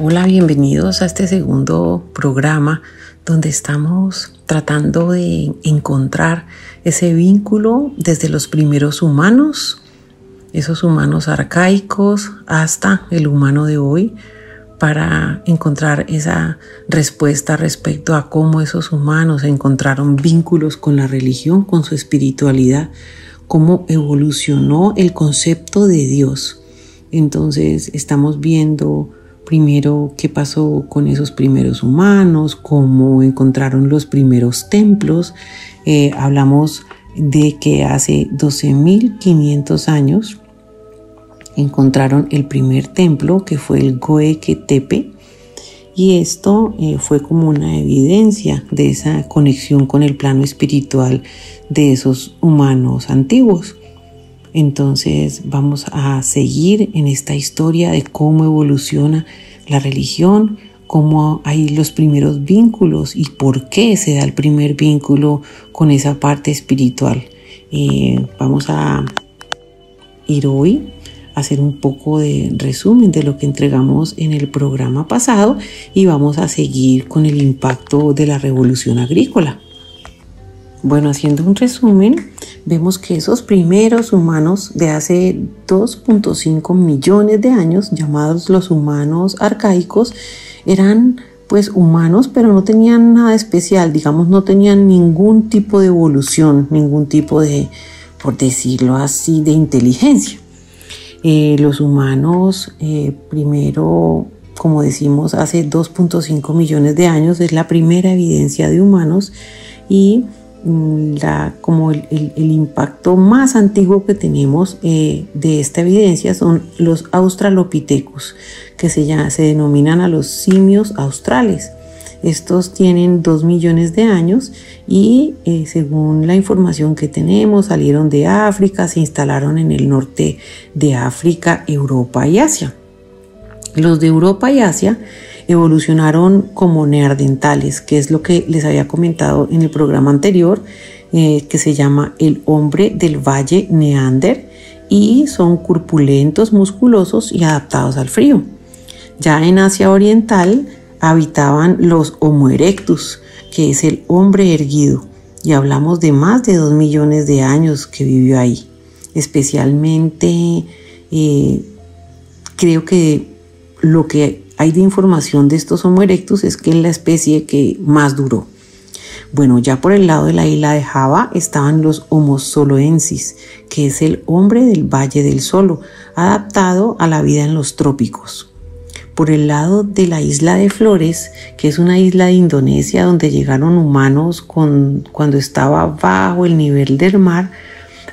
Hola, bienvenidos a este segundo programa donde estamos tratando de encontrar ese vínculo desde los primeros humanos, esos humanos arcaicos, hasta el humano de hoy, para encontrar esa respuesta respecto a cómo esos humanos encontraron vínculos con la religión, con su espiritualidad, cómo evolucionó el concepto de Dios. Entonces estamos viendo primero qué pasó con esos primeros humanos, cómo encontraron los primeros templos. Eh, hablamos de que hace 12.500 años encontraron el primer templo que fue el Goeke Tepe y esto eh, fue como una evidencia de esa conexión con el plano espiritual de esos humanos antiguos. Entonces vamos a seguir en esta historia de cómo evoluciona la religión, cómo hay los primeros vínculos y por qué se da el primer vínculo con esa parte espiritual. Eh, vamos a ir hoy a hacer un poco de resumen de lo que entregamos en el programa pasado y vamos a seguir con el impacto de la revolución agrícola. Bueno, haciendo un resumen, vemos que esos primeros humanos de hace 2.5 millones de años, llamados los humanos arcaicos, eran pues humanos, pero no tenían nada especial, digamos, no tenían ningún tipo de evolución, ningún tipo de, por decirlo así, de inteligencia. Eh, los humanos, eh, primero, como decimos, hace 2.5 millones de años, es la primera evidencia de humanos y la, como el, impacto más antiguo que tenemos eh, de esta evidencia son los australopithecus, que se, se denominan a los simios australes. Estos tienen dos millones de años y eh, según la información que tenemos salieron de África, se instalaron en el norte de África, Europa y Asia. Los de Europa y Asia evolucionaron como neardentales, que es lo que les había comentado en el programa anterior, eh, que se llama el hombre del valle Neander, y son corpulentos, musculosos y adaptados al frío. Ya en Asia Oriental habitaban los Homo erectus, que es el hombre erguido, y hablamos de más de dos millones de años que vivió ahí. Especialmente eh, creo que lo que hay de información de estos Homo erectus es que es la especie que más duró. Bueno, ya por el lado de la isla de Java estaban los Homo soloensis, que es el hombre del Valle del Solo, adaptado a la vida en los trópicos. Por el lado de la isla de Flores, que es una isla de Indonesia donde llegaron humanos cuando estaba bajo el nivel del mar,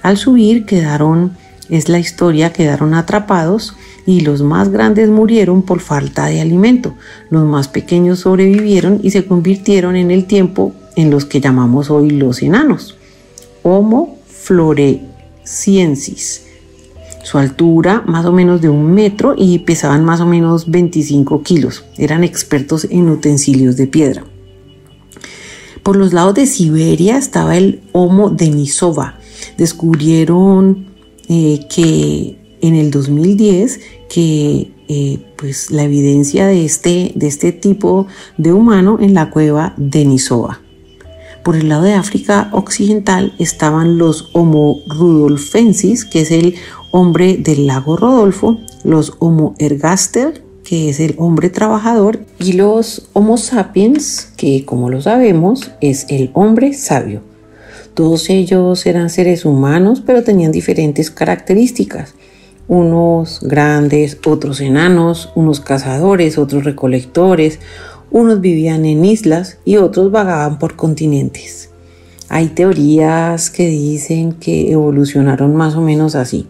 al subir quedaron, es la historia, quedaron atrapados y los más grandes murieron por falta de alimento. Los más pequeños sobrevivieron y se convirtieron en el tiempo en los que llamamos hoy los enanos. Homo floresiensis. Su altura más o menos de un metro y pesaban más o menos 25 kilos. Eran expertos en utensilios de piedra. Por los lados de Siberia estaba el Homo denisova. Descubrieron eh, que en el 2010 que eh, pues la evidencia de este, de este tipo de humano en la cueva de Nisoa. Por el lado de África Occidental estaban los Homo rudolfensis, que es el hombre del lago Rodolfo, los Homo ergaster, que es el hombre trabajador, y los Homo sapiens, que como lo sabemos es el hombre sabio. Todos ellos eran seres humanos, pero tenían diferentes características unos grandes, otros enanos, unos cazadores, otros recolectores, unos vivían en islas y otros vagaban por continentes. Hay teorías que dicen que evolucionaron más o menos así.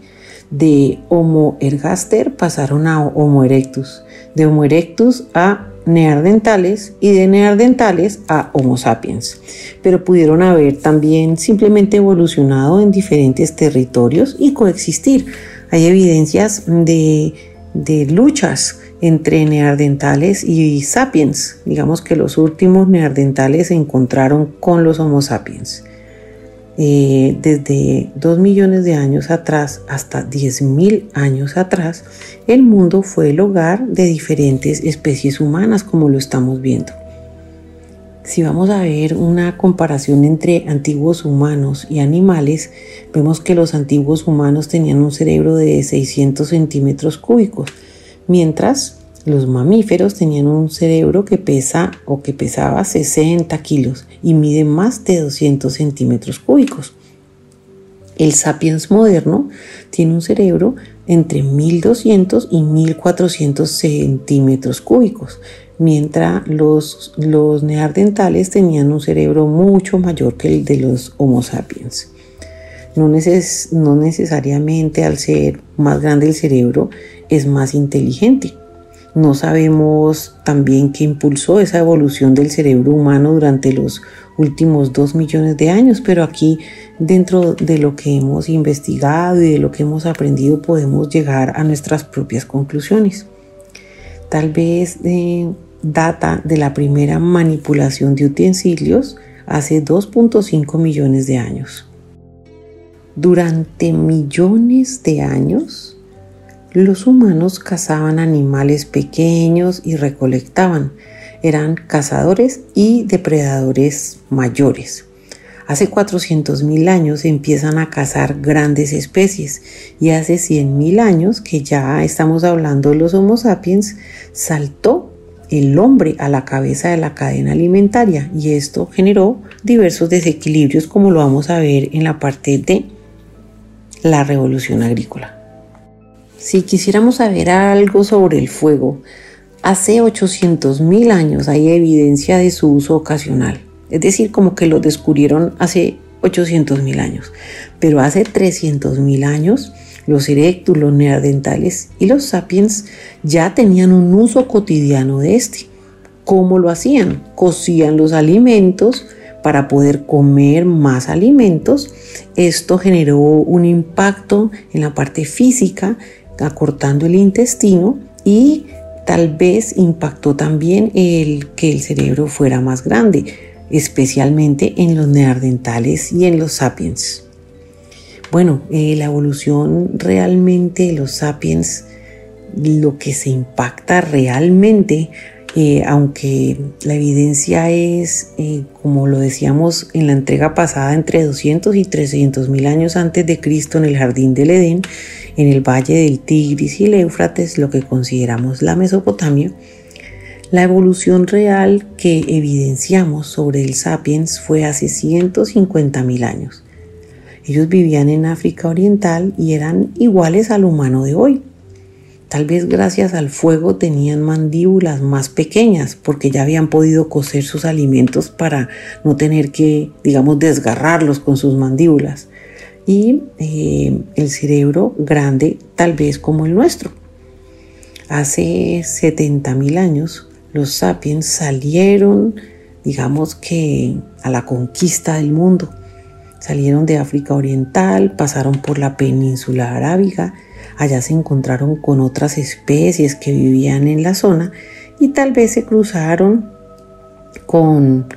De Homo ergaster pasaron a Homo erectus, de Homo erectus a neandertales y de neandertales a Homo sapiens, pero pudieron haber también simplemente evolucionado en diferentes territorios y coexistir. Hay evidencias de, de luchas entre neandertales y sapiens. Digamos que los últimos neandertales se encontraron con los Homo sapiens. Eh, desde 2 millones de años atrás hasta 10 mil años atrás, el mundo fue el hogar de diferentes especies humanas, como lo estamos viendo. Si vamos a ver una comparación entre antiguos humanos y animales, vemos que los antiguos humanos tenían un cerebro de 600 centímetros cúbicos, mientras los mamíferos tenían un cerebro que pesa o que pesaba 60 kilos y mide más de 200 centímetros cúbicos. El sapiens moderno tiene un cerebro entre 1200 y 1400 centímetros cúbicos, mientras los, los neandertales tenían un cerebro mucho mayor que el de los Homo sapiens. No, no necesariamente al ser más grande el cerebro es más inteligente. No sabemos también qué impulsó esa evolución del cerebro humano durante los últimos dos millones de años, pero aquí dentro de lo que hemos investigado y de lo que hemos aprendido podemos llegar a nuestras propias conclusiones. Tal vez de data de la primera manipulación de utensilios hace 2.5 millones de años. Durante millones de años, los humanos cazaban animales pequeños y recolectaban. Eran cazadores y depredadores mayores. Hace 400.000 años empiezan a cazar grandes especies y hace 100.000 años que ya estamos hablando de los Homo sapiens, saltó el hombre a la cabeza de la cadena alimentaria y esto generó diversos desequilibrios como lo vamos a ver en la parte de la revolución agrícola. Si quisiéramos saber algo sobre el fuego, hace 800.000 años hay evidencia de su uso ocasional. Es decir, como que lo descubrieron hace 800.000 años. Pero hace 300.000 años, los erectus, los y los sapiens ya tenían un uso cotidiano de este. ¿Cómo lo hacían? Cocían los alimentos para poder comer más alimentos. Esto generó un impacto en la parte física acortando el intestino y tal vez impactó también el que el cerebro fuera más grande, especialmente en los neandertales y en los sapiens. Bueno, eh, la evolución realmente de los sapiens, lo que se impacta realmente eh, aunque la evidencia es, eh, como lo decíamos en la entrega pasada, entre 200 y 300 mil años antes de Cristo en el jardín del Edén, en el valle del Tigris y el Éufrates, lo que consideramos la Mesopotamia, la evolución real que evidenciamos sobre el sapiens fue hace 150 mil años. Ellos vivían en África Oriental y eran iguales al humano de hoy. Tal vez gracias al fuego tenían mandíbulas más pequeñas porque ya habían podido cocer sus alimentos para no tener que, digamos, desgarrarlos con sus mandíbulas. Y eh, el cerebro grande tal vez como el nuestro. Hace 70 mil años los sapiens salieron, digamos que, a la conquista del mundo. Salieron de África Oriental, pasaron por la península arábiga, Allá se encontraron con otras especies que vivían en la zona y tal vez se cruzaron con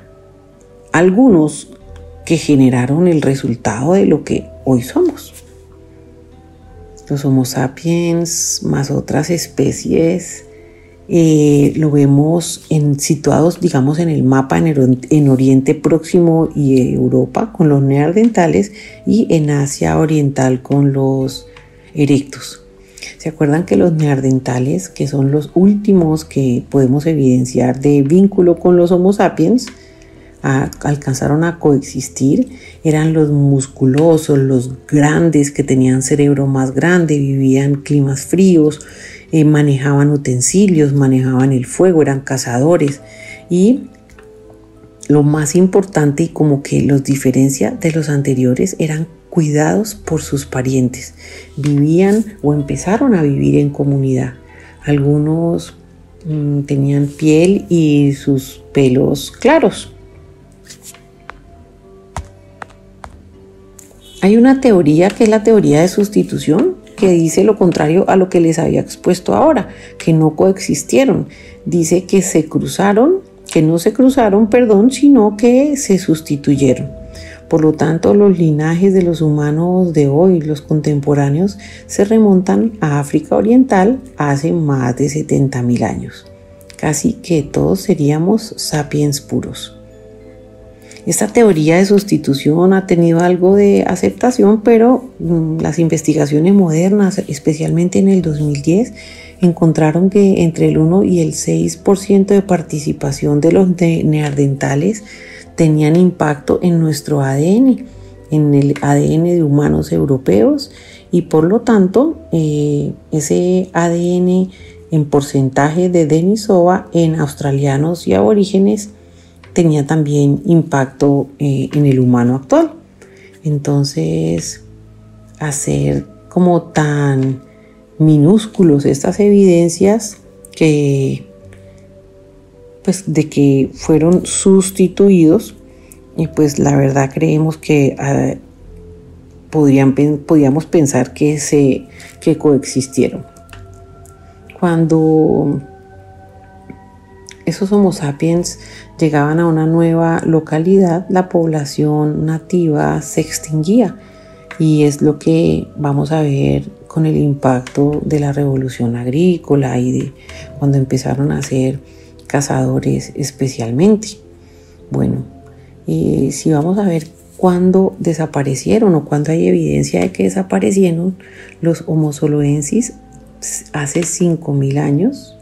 algunos que generaron el resultado de lo que hoy somos. Los Homo sapiens más otras especies eh, lo vemos en, situados, digamos, en el mapa en, en, Oriente Próximo y Europa con los neandertales y en Asia Oriental con los erectos. ¿Se acuerdan que los neandertales, que son los últimos que podemos evidenciar de vínculo con los Homo sapiens, alcanzaron a coexistir? Eran los musculosos, los grandes que tenían cerebro más grande, vivían climas fríos, eh, manejaban utensilios, manejaban el fuego, eran cazadores y lo más importante y como que los diferencia de los anteriores eran cuidados por sus parientes. Vivían o empezaron a vivir en comunidad. Algunos mm, tenían piel y sus pelos claros. Hay una teoría que es la teoría de sustitución que dice lo contrario a lo que les había expuesto ahora, que no coexistieron. Dice que se cruzaron, que no se cruzaron, perdón, sino que se sustituyeron. Por lo tanto, los linajes de los humanos de hoy, los contemporáneos, se remontan a África Oriental hace más de 70.000 años. Casi que todos seríamos sapiens puros. Esta teoría de sustitución ha tenido algo de aceptación, pero mm, las investigaciones modernas, especialmente en el 2010, encontraron que entre el 1 y el 6% de participación de los neandertales tenían impacto en nuestro ADN, en el ADN de humanos europeos y por lo tanto eh, ese ADN en porcentaje de Denisova en australianos y aborígenes tenía también impacto eh, en el humano actual. Entonces, hacer como tan minúsculos estas evidencias que pues de que fueron sustituidos y pues la verdad creemos que ah, podrían, podríamos pensar que, se, que coexistieron. Cuando esos Homo sapiens llegaban a una nueva localidad, la población nativa se extinguía y es lo que vamos a ver con el impacto de la revolución agrícola y de cuando empezaron a hacer cazadores especialmente. Bueno, y si vamos a ver cuándo desaparecieron o cuándo hay evidencia de que desaparecieron los Homo soloensis hace 5.000 años,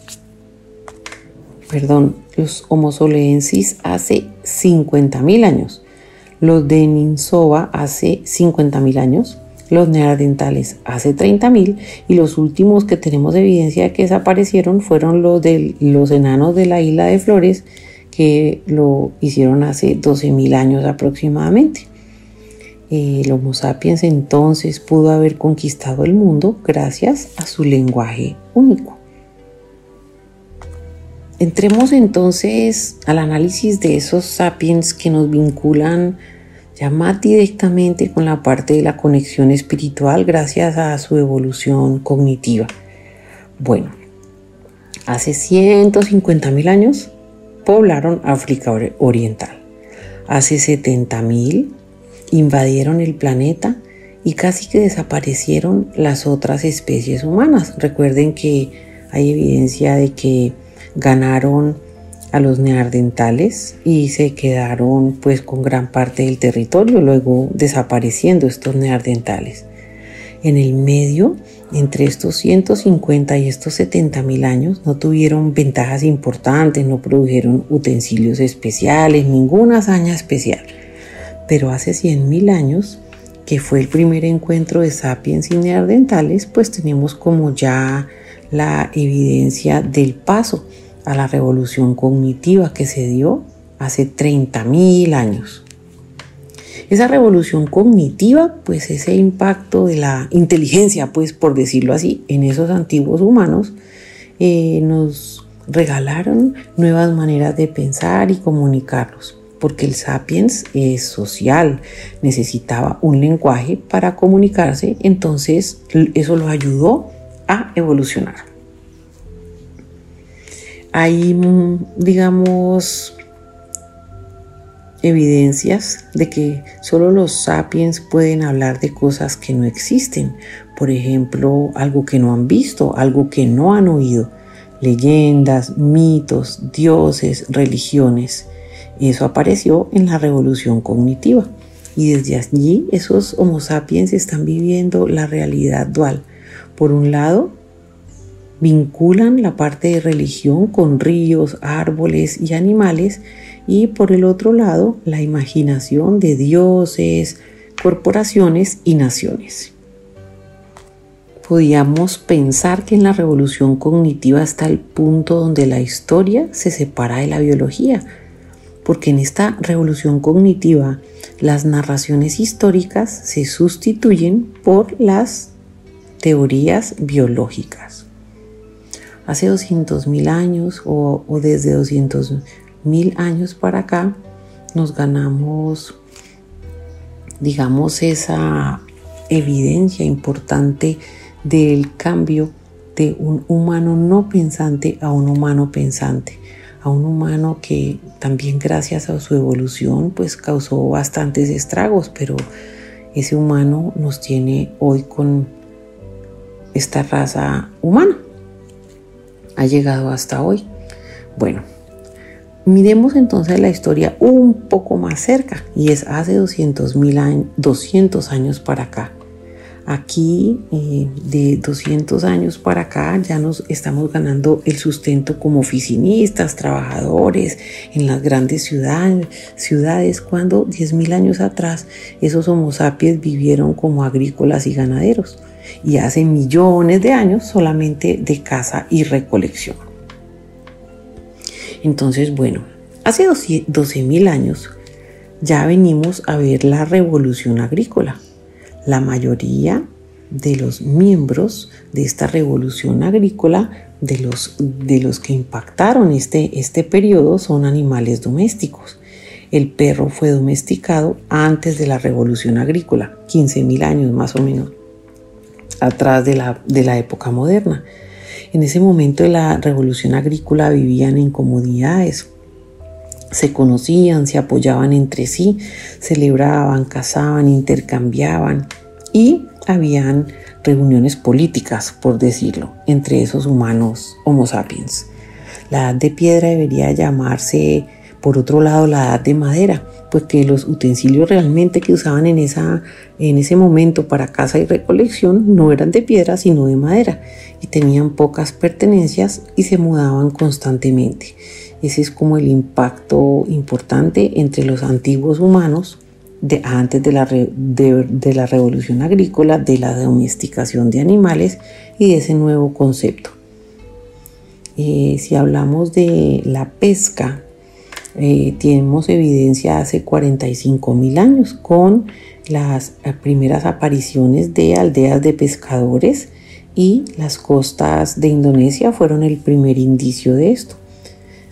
perdón, los Homo soloensis hace 50.000 años, los de Ninsova hace 50.000 años, los neandertales hace 30.000 y los últimos que tenemos evidencia de que desaparecieron fueron los de los enanos de la isla de Flores que lo hicieron hace 12.000 años aproximadamente. El Homo sapiens entonces pudo haber conquistado el mundo gracias a su lenguaje único. Entremos entonces al análisis de esos sapiens que nos vinculan ya más directamente con la parte de la conexión espiritual gracias a su evolución cognitiva. Bueno, hace 150 mil años poblaron África Oriental. Hace 70 mil invadieron el planeta y casi que desaparecieron las otras especies humanas. Recuerden que hay evidencia de que ganaron a los neandertales y se quedaron pues con gran parte del territorio, luego desapareciendo estos neandertales. En el medio, entre estos 150 y estos 70 mil años, no tuvieron ventajas importantes, no produjeron utensilios especiales, ninguna hazaña especial. Pero hace 100 mil años, que fue el primer encuentro de sapiens y neandertales, pues tenemos como ya la evidencia del paso a la revolución cognitiva que se dio hace 30.000 años. Esa revolución cognitiva, pues ese impacto de la inteligencia, pues por decirlo así, en esos antiguos humanos, eh, nos regalaron nuevas maneras de pensar y comunicarlos, porque el sapiens es social, necesitaba un lenguaje para comunicarse, entonces eso lo ayudó a evolucionar hay, digamos, evidencias de que solo los sapiens pueden hablar de cosas que no existen. Por ejemplo, algo que no han visto, algo que no han oído. Leyendas, mitos, dioses, religiones. Eso apareció en la revolución cognitiva. Y desde allí esos Homo sapiens están viviendo la realidad dual. Por un lado, vinculan la parte de religión con ríos, árboles y animales y por el otro lado la imaginación de dioses, corporaciones y naciones. Podíamos pensar que en la revolución cognitiva está el punto donde la historia se separa de la biología, porque en esta revolución cognitiva las narraciones históricas se sustituyen por las teorías biológicas. Hace 200 mil años o, o desde 200 mil años para acá nos ganamos, digamos, esa evidencia importante del cambio de un humano no pensante a un humano pensante, a un humano que también gracias a su evolución pues causó bastantes estragos, pero ese humano nos tiene hoy con esta raza humana. Ha llegado hasta hoy. Bueno, miremos entonces la historia un poco más cerca y es hace 200, mil años, 200 años para acá. Aquí, eh, de 200 años para acá, ya nos estamos ganando el sustento como oficinistas, trabajadores en las grandes ciudades, ciudades cuando 10.000 años atrás esos homo sapiens vivieron como agrícolas y ganaderos y hace millones de años solamente de caza y recolección. Entonces, bueno, hace 12.000 años ya venimos a ver la revolución agrícola la mayoría de los miembros de esta revolución agrícola, de los, de los que impactaron este, este periodo, son animales domésticos. El perro fue domesticado antes de la revolución agrícola, 15.000 años más o menos, atrás de la, de la época moderna. En ese momento de la revolución agrícola vivían en comunidades, se conocían, se apoyaban entre sí, celebraban, cazaban, intercambiaban y habían reuniones políticas, por decirlo, entre esos humanos Homo sapiens. La edad de piedra debería llamarse, por otro lado, la edad de madera, pues que los utensilios realmente que usaban en, esa, en ese momento para caza y recolección no eran de piedra, sino de madera, y tenían pocas pertenencias y se mudaban constantemente. Ese es como el impacto importante entre los antiguos humanos de, antes de la, de, la revolución agrícola, de la domesticación de animales y de ese nuevo concepto. Eh, si hablamos de la pesca, eh, tenemos evidencia hace 45 mil años con las eh, primeras apariciones de aldeas de pescadores y las costas de Indonesia fueron el primer indicio de esto.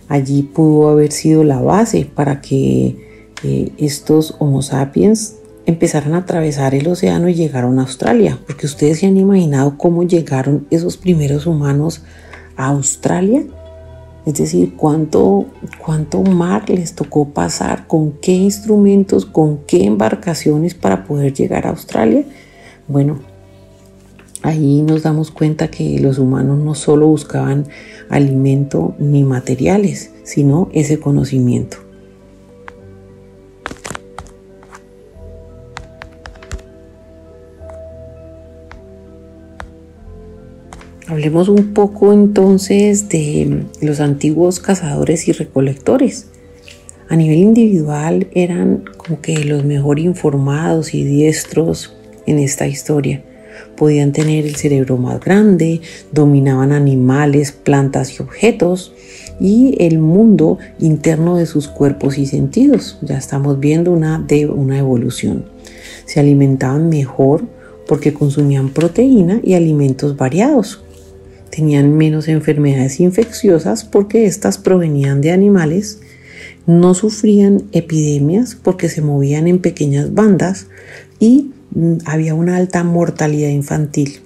Allí pudo haber sido la base para que eh, estos Homo sapiens empezaran a atravesar el océano y llegaron a Australia, porque ustedes se han imaginado cómo llegaron esos primeros humanos a Australia. Es decir, cuánto, cuánto mar les tocó pasar, con qué instrumentos, con qué embarcaciones para poder llegar a Australia. Bueno, ahí nos damos cuenta que los humanos no solo buscaban alimento ni materiales, sino ese conocimiento. Hablemos un poco entonces de los antiguos cazadores y recolectores. A nivel individual eran como que los mejor informados y diestros en esta historia podían tener el cerebro más grande, dominaban animales, plantas y objetos y el mundo interno de sus cuerpos y sentidos. Ya estamos viendo una, de, una evolución. Se alimentaban mejor porque consumían proteína y alimentos variados. Tenían menos enfermedades infecciosas porque estas provenían de animales. No sufrían epidemias porque se movían en pequeñas bandas y Mm, había una alta mortalidad infantil,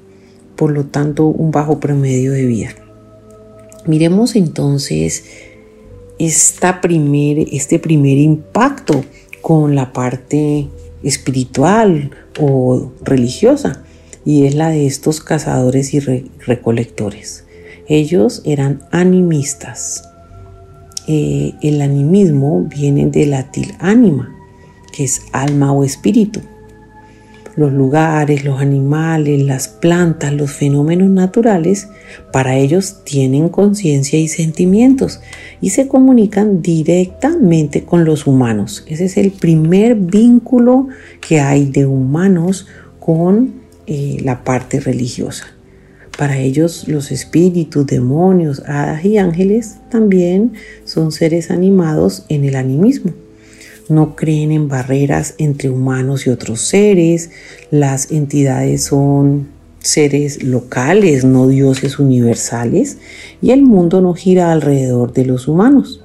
por lo tanto un bajo promedio de vida. Miremos entonces esta primer, este primer impacto con la parte espiritual o religiosa y es la de estos cazadores y recolectores. Ellos eran animistas. Eh, el animismo viene del latín anima, que es alma o espíritu los lugares, los animales, las plantas, los fenómenos naturales, para ellos tienen conciencia y sentimientos y se comunican directamente con los humanos. Ese es el primer vínculo que hay de humanos con eh, la parte religiosa. Para ellos los espíritus, demonios, hadas y ángeles también son seres animados en el animismo no creen en barreras entre humanos y otros seres, las entidades son seres locales, no dioses universales, y el mundo no gira alrededor de los humanos.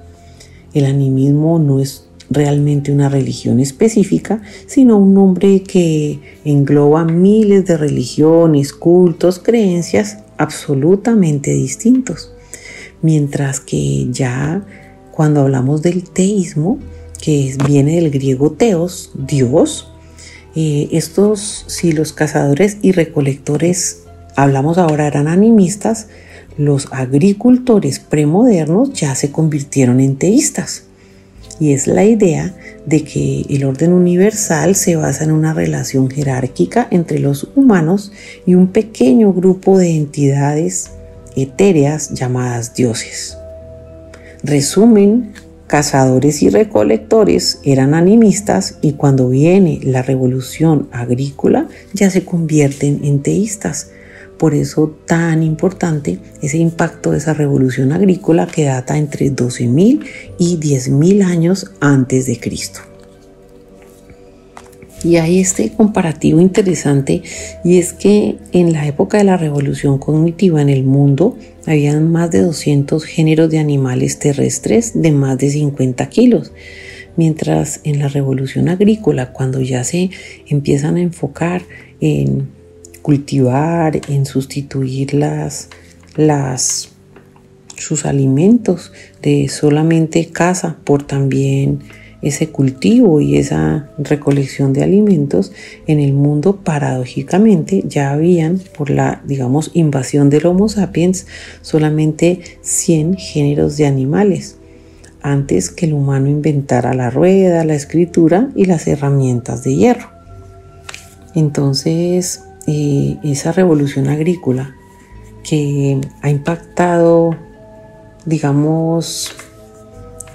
El animismo no es realmente una religión específica, sino un nombre que engloba miles de religiones, cultos, creencias absolutamente distintos. Mientras que ya cuando hablamos del teísmo, que viene del griego teos, Dios, eh, estos, si los cazadores y recolectores, hablamos ahora, eran animistas, los agricultores premodernos ya se convirtieron en teístas. Y es la idea de que el orden universal se basa en una relación jerárquica entre los humanos y un pequeño grupo de entidades etéreas llamadas dioses. Resumen, cazadores y recolectores eran animistas y cuando viene la revolución agrícola ya se convierten en teístas. Por eso tan importante ese impacto de esa revolución agrícola que data entre 12.000 y 10.000 años antes de Cristo. Y hay este comparativo interesante y es que en la época de la revolución cognitiva en el mundo habían más de 200 géneros de animales terrestres de más de 50 kilos, mientras en la revolución agrícola, cuando ya se empiezan a enfocar en cultivar, en sustituir las, las, sus alimentos de solamente caza por también ese cultivo y esa recolección de alimentos en el mundo paradójicamente ya habían por la digamos invasión del Homo sapiens solamente 100 géneros de animales antes que el humano inventara la rueda, la escritura y las herramientas de hierro. Entonces, eh, esa revolución agrícola que ha impactado, digamos,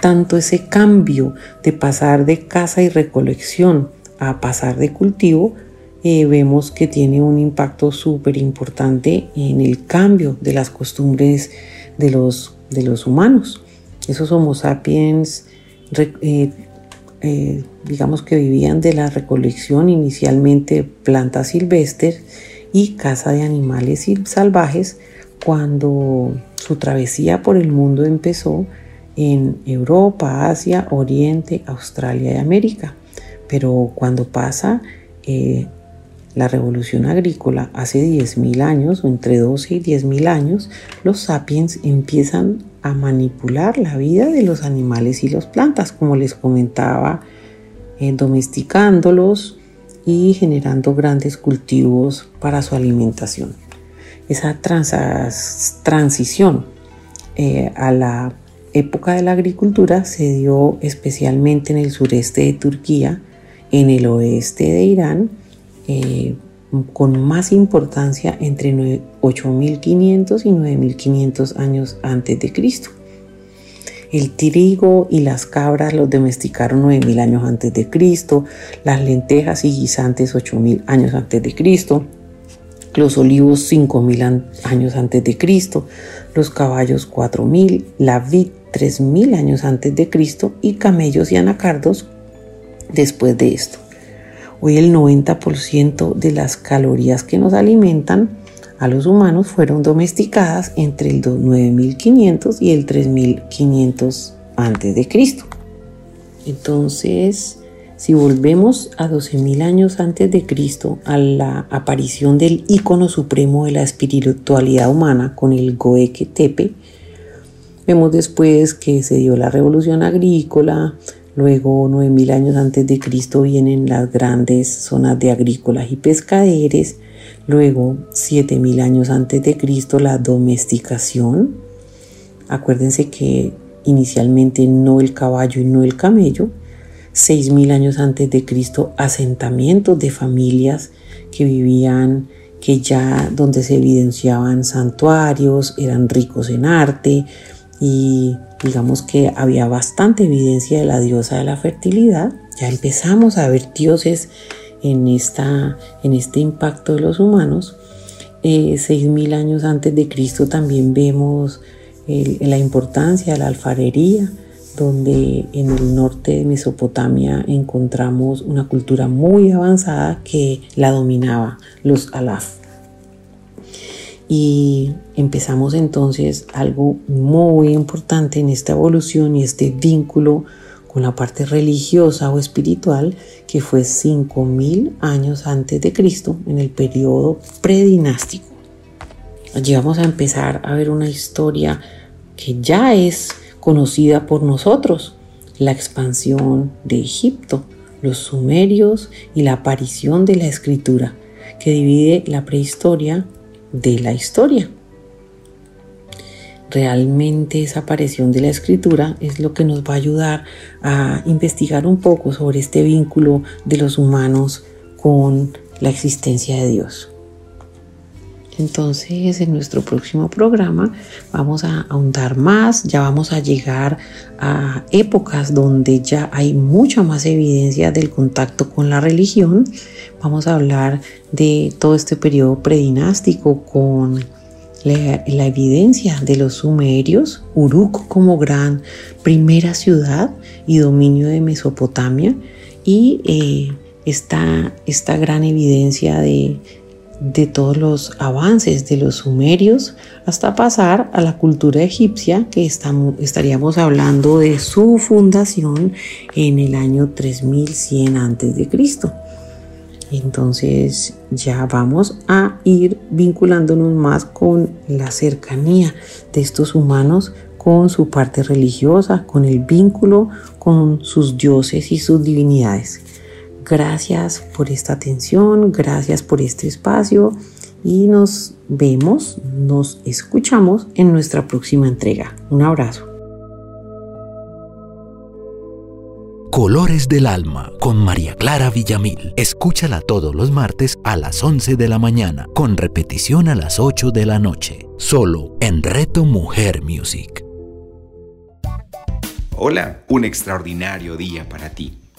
tanto ese cambio de pasar de caza y recolección a pasar de cultivo, eh, vemos que tiene un impacto súper importante en el cambio de las costumbres de los, de los humanos. Esos Homo sapiens, eh, eh, digamos que vivían de la recolección inicialmente plantas silvestres y caza de animales salvajes, cuando su travesía por el mundo empezó, en Europa, Asia, Oriente, Australia y América. Pero cuando pasa eh, la revolución agrícola hace 10.000 años o entre 12 y 10.000 años, los sapiens empiezan a manipular la vida de los animales y las plantas, como les comentaba, eh, domesticándolos y generando grandes cultivos para su alimentación. Esa transición eh, a la época de la agricultura se dio especialmente en el sureste de Turquía, en el oeste de Irán, eh, con más importancia entre 8.500 y 9.500 años antes de Cristo. El trigo y las cabras los domesticaron 9.000 años antes de Cristo, las lentejas y guisantes 8.000 años antes de Cristo, los olivos 5.000 años antes de Cristo, los caballos 4.000, la vid 3.000 años antes de Cristo y camellos y anacardos después de esto. Hoy el 90% de las calorías que nos alimentan a los humanos fueron domesticadas entre el 9500 y el 3500 antes de Cristo. Entonces, si volvemos a 12.000 años antes de Cristo, a la aparición del ícono supremo de la espiritualidad humana con el Goeke Tepe, Vemos después que se dio la revolución agrícola, luego 9000 años antes de Cristo vienen las grandes zonas de agrícolas y pescaderes, luego 7000 años antes de Cristo la domesticación. Acuérdense que inicialmente no el caballo y no el camello, 6000 años antes de Cristo asentamientos de familias que vivían que ya donde se evidenciaban santuarios, eran ricos en arte, y digamos que había bastante evidencia de la diosa de la fertilidad. Ya empezamos a ver dioses en, esta, en este impacto de los humanos. Eh, seis mil años antes de Cristo también vemos la importancia de la alfarería, donde en el norte de Mesopotamia encontramos una cultura muy avanzada que la dominaba, los alaf. Y empezamos entonces algo muy importante en esta evolución y este vínculo con la parte religiosa o espiritual que fue 5000 años antes de Cristo en el periodo predinástico. Allí vamos a empezar a ver una historia que ya es conocida por nosotros, la expansión de Egipto, los sumerios y la aparición de la escritura, que divide la prehistoria de la historia. Realmente esa aparición de la escritura es lo que nos va a ayudar a investigar un poco sobre este vínculo de los humanos con la existencia de Dios. Entonces, en nuestro próximo programa vamos a ahondar más, ya vamos a llegar a épocas donde ya hay mucha más evidencia del contacto con la religión. Vamos a hablar de todo este periodo predinástico con la, evidencia de los sumerios, Uruk como gran primera ciudad y dominio de Mesopotamia y eh, esta gran evidencia de de todos los avances de los sumerios hasta pasar a la cultura egipcia que estamos, estaríamos hablando de su fundación en el año 3100 a.C. Entonces ya vamos a ir vinculándonos más con la cercanía de estos humanos con su parte religiosa, con el vínculo con sus dioses y sus divinidades. Gracias por esta atención, gracias por este espacio y nos vemos, nos escuchamos en nuestra próxima entrega. Un abrazo. Colores del Alma con María Clara Villamil. Escúchala todos los martes a las 11 de la mañana, con repetición a las 8 de la noche, solo en Reto Mujer Music. Hola, un extraordinario día para ti